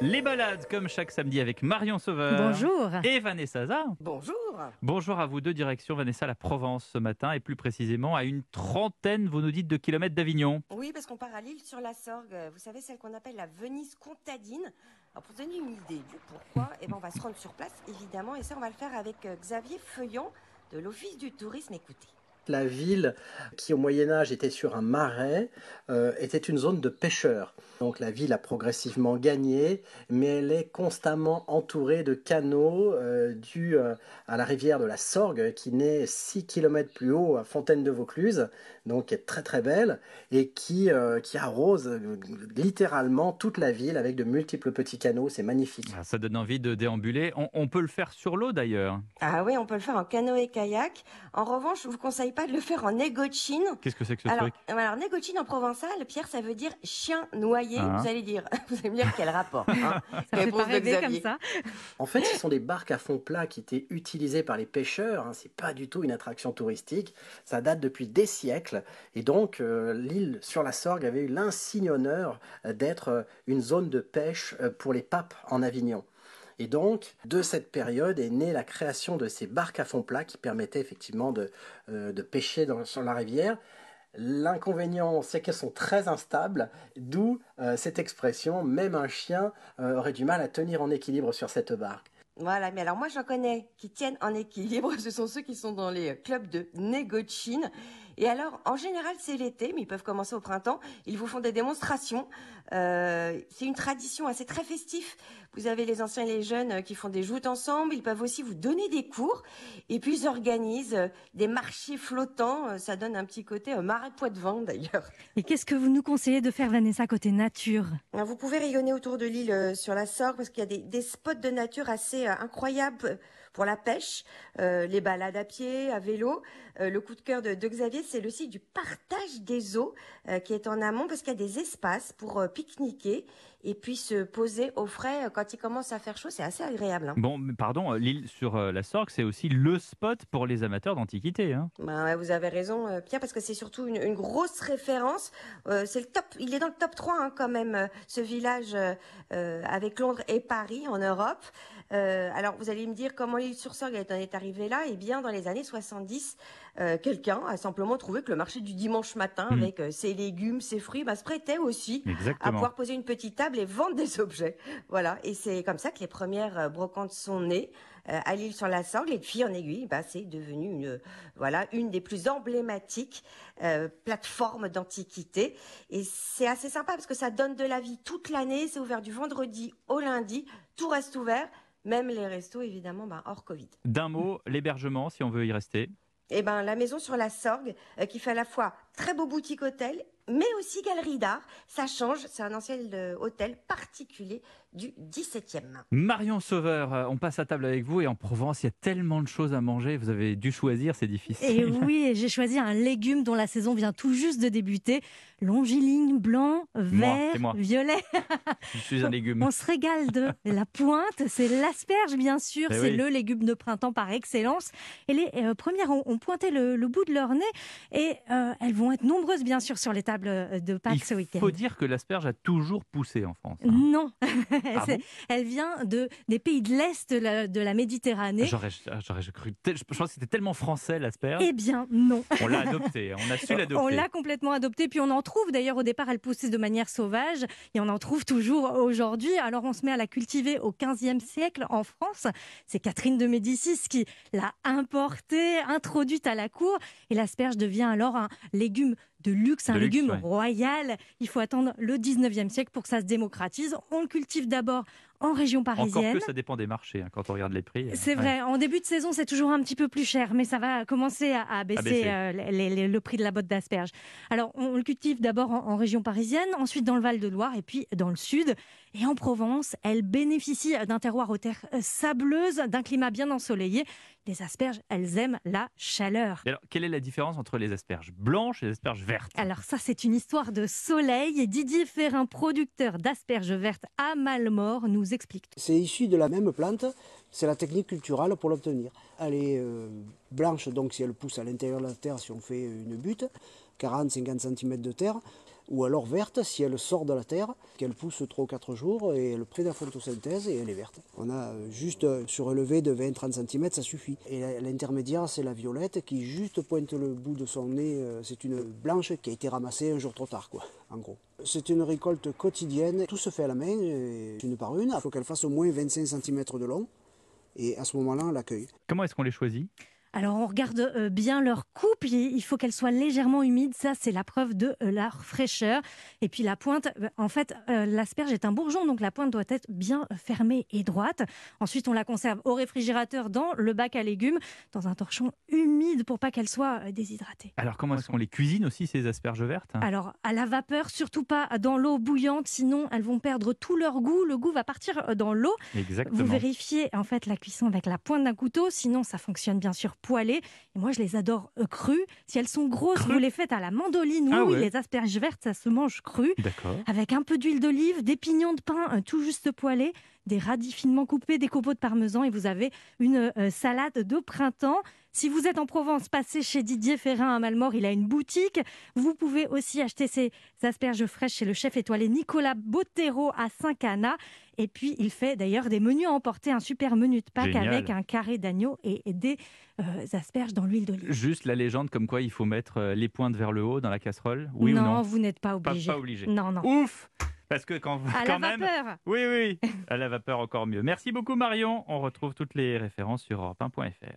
Les balades, comme chaque samedi, avec Marion Sauveur. Bonjour. Et Vanessa Zah. Bonjour. Bonjour à vous deux, direction Vanessa, la Provence ce matin, et plus précisément à une trentaine, vous nous dites, de kilomètres d'Avignon. Oui, parce qu'on part à l'île sur la Sorgue. Vous savez, celle qu'on appelle la Venise contadine. Alors, pour donner une idée du pourquoi, eh ben, on va se rendre sur place, évidemment, et ça, on va le faire avec euh, Xavier Feuillon de l'Office du tourisme. Écoutez. La ville, qui au Moyen Âge était sur un marais, euh, était une zone de pêcheurs. Donc la ville a progressivement gagné, mais elle est constamment entourée de canaux euh, dus euh, à la rivière de la Sorgue, qui naît 6 km plus haut à Fontaine de Vaucluse, donc qui est très très belle, et qui, euh, qui arrose littéralement toute la ville avec de multiples petits canaux. C'est magnifique. Ah, Ça donne envie de déambuler. On, on peut le faire sur l'eau d'ailleurs. Ah oui, on peut le faire en canoë-kayak. En revanche, je vous conseille pas de le faire en négotchine. Qu'est-ce que c'est que ce Alors, truc alors, négotchine en provençal, Pierre, ça veut dire chien noyé. Ah. Vous allez dire, vous allez me dire quel rapport. hein Ça fait Réponse pas de rêver comme ça. En fait, ce sont des barques à fond plat qui étaient utilisées par les pêcheurs. Hein. C'est pas du tout une attraction touristique. Ça date depuis des siècles. Et donc, euh, l'île sur la Sorgue avait eu l'insigne honneur d'être euh, une zone de pêche euh, pour les papes en Avignon. Et donc, de cette période est née la création de ces barques à fond plat qui permettaient effectivement de, euh, pêcher dans- sur la rivière. L'inconvénient, c'est qu'elles sont très instables, d'où euh, cette expression, même un chien euh, aurait du mal à tenir en équilibre sur cette barque. Voilà, mais alors moi j'en connais qui tiennent en équilibre, ce sont ceux qui sont dans les clubs de négotchine. Et alors, en général, c'est l'été, mais ils peuvent commencer au printemps. Ils vous font des démonstrations. Euh, c'est une tradition assez très festif. Vous avez les anciens et les jeunes euh, qui font des joutes ensemble. Ils peuvent aussi vous donner des cours. Et puis, ils organisent euh, des marchés flottants. Ça donne un petit côté marais poids de vent, d'ailleurs. Et qu'est-ce que vous nous conseillez de faire, Vanessa, côté nature? Alors, Vous pouvez rayonner autour de l'île sur la Sorgue parce qu'il y a des, des spots de nature assez incroyables pour la pêche, euh, les balades à pied, à vélo. Euh, le coup de cœur de, de Xavier, c'est le site du partage des eaux euh, qui est en amont parce qu'il y a des espaces pour pique-niquer et puis se poser au frais euh, quand il commence à faire chaud. C'est assez agréable. hein. Bon, pardon, euh, l'île sur euh, la Sorgue, c'est aussi le spot pour les amateurs d'antiquité. hein. Ben ouais, vous avez raison, Pierre, parce que c'est surtout une, une grosse référence. Euh, c'est le top, il est dans le top 3 hein, quand même, ce village euh, avec Londres et Paris en Europe. Euh, alors vous allez me dire comment l'île sur Sorgue est, est arrivée là Eh bien, dans les années 70, euh, quelqu'un a simplement trouvé que le marché du dimanche matin, Mhm. avec ses légumes, ses fruits, bah, se prêtait aussi à pouvoir poser une petite table et vendre des objets. Voilà, et c'est comme ça que les premières euh, brocantes sont nées euh, à l'île sur la Sorgue. Et puis en aiguille, bah, c'est devenu une, euh, voilà, une des plus emblématiques euh, plateformes d'antiquité. Et c'est assez sympa parce que ça donne de la vie toute l'année. C'est ouvert du vendredi au lundi. Tout reste ouvert. Même les restos, évidemment, bah, hors Covid. D'un mot, l'hébergement, si on veut y rester. Eh ben, la maison sur la Sorgue, euh, qui fait à la fois très beau boutique hôtel, mais aussi galerie d'art. Ça change. C'est un ancien euh, hôtel particulier du 17e. Marion Sauveur, euh, on passe à table avec vous et en Provence, il y a tellement de choses à manger. Vous avez dû choisir, c'est difficile. Et oui, j'ai choisi un légume dont la saison vient tout juste de débuter. Longiligne, blanc, vert, c'est moi. violet. Je suis un légume. On se régale de la pointe, c'est l'asperge bien sûr, Eh c'est oui. le légume de printemps par excellence. Et les euh, premières ont, ont pointé le, le bout de leur nez et euh, elles vont être nombreuses bien sûr sur les tables euh, de Pâques ce Il week-end. faut dire que l'asperge a toujours poussé en France. hein. Non, Ah bon? elle vient de, des pays de l'Est de la, de la Méditerranée. J'aurais, cru. tel- Je pense que c'était tellement français l'asperge. Eh bien non. On l'a adopté. On a su l'adopter. On l'a complètement adopté, puis on en trouve d'ailleurs au départ, elle poussait de manière sauvage, et on en trouve toujours aujourd'hui. Alors on se met à la cultiver au 15e siècle en France. C'est Catherine de Médicis qui l'a importée, introduite à la cour, et l'asperge devient alors un légume de luxe, un De luxe, légume ouais. royal. Il faut attendre le 19e siècle pour que ça se démocratise. On le cultive d'abord en région Encore parisienne. que ça dépend des marchés hein, quand on regarde les prix. C'est Ouais. vrai, en début de saison, c'est toujours un petit peu plus cher, mais ça va commencer à, à baisser, baisser. euh, les- les- le prix de la botte d'asperges. Alors, on, le cultive d'abord en, en région parisienne, ensuite dans le Val-de-Loire et puis dans le sud. Et en Provence, elle bénéficie d'un terroir aux terres euh, sableuses, d'un climat bien ensoleillé. Les asperges, elles aiment la chaleur. Et alors, quelle est la différence entre les asperges blanches et les asperges vertes? Alors ça, c'est une histoire de soleil. Et Didier Ferrin, producteur d'asperges vertes à Malmort, nous C'est issu de la même plante, c'est la technique culturelle pour l'obtenir. Elle est euh, blanche, donc si elle pousse à l'intérieur de la terre, si on fait une butte, 40-50 cm de terre, ou alors verte si elle sort de la terre, qu'elle pousse 3 ou 4 jours et elle près de la photosynthèse et elle est verte. On a euh, juste euh, surlevé de 20-30 cm, ça suffit. Et l'intermédiaire, c'est la violette qui juste pointe le bout de son nez. C'est une blanche qui a été ramassée un jour trop tard, quoi, en gros. C'est une récolte quotidienne, tout se fait à la main, une par une. Il faut qu'elle fasse au moins 25 cm de long et à ce moment-là, on l'accueille. Comment est-ce qu'on les choisit? Alors on regarde euh, bien leur coupe, il faut qu'elle soit légèrement humide, ça c'est la preuve de euh, leur fraîcheur. Et puis la pointe, euh, en fait l'asperge est un bourgeon, donc la pointe doit être bien fermée et droite. Ensuite on la conserve au réfrigérateur dans le bac à légumes, dans un torchon humide pour pas qu'elle soit déshydratée. Alors comment est-ce qu'on les cuisine aussi ces asperges vertes? Alors à la vapeur, surtout pas dans l'eau bouillante, sinon elles vont perdre tout leur goût, le goût va partir dans l'eau. Exactement. Vous vérifiez en fait la cuisson avec la pointe d'un couteau, sinon ça fonctionne bien sûr poêlées. Et moi, je les adore euh, crues. Si elles sont grosses, vous les faites à la mandoline. Ah oui, les asperges vertes, ça se mange cru. Avec un peu d'huile d'olive, des pignons de pain euh, tout juste poêlés, des radis finement coupés, des copeaux de parmesan et vous avez une euh, salade de printemps. Si vous êtes en Provence, passez chez Didier Ferrin à Malmort, il a une boutique. Vous pouvez aussi acheter ces asperges fraîches chez le chef étoilé Nicolas Bottero à Saint-Cana. Et puis, il fait d'ailleurs des menus à emporter, un super menu de Pâques avec un carré d'agneau et des euh, asperges dans l'huile d'olive. Juste la légende comme quoi il faut mettre euh, les pointes vers le haut dans la casserole, oui non, ou non vous n'êtes pas obligé. Pas, obligé. Non, non. Ouf parce que quand, à quand la même, vapeur. oui, oui, à la vapeur encore mieux. Merci beaucoup Marion. On retrouve toutes les références sur europe1.fr.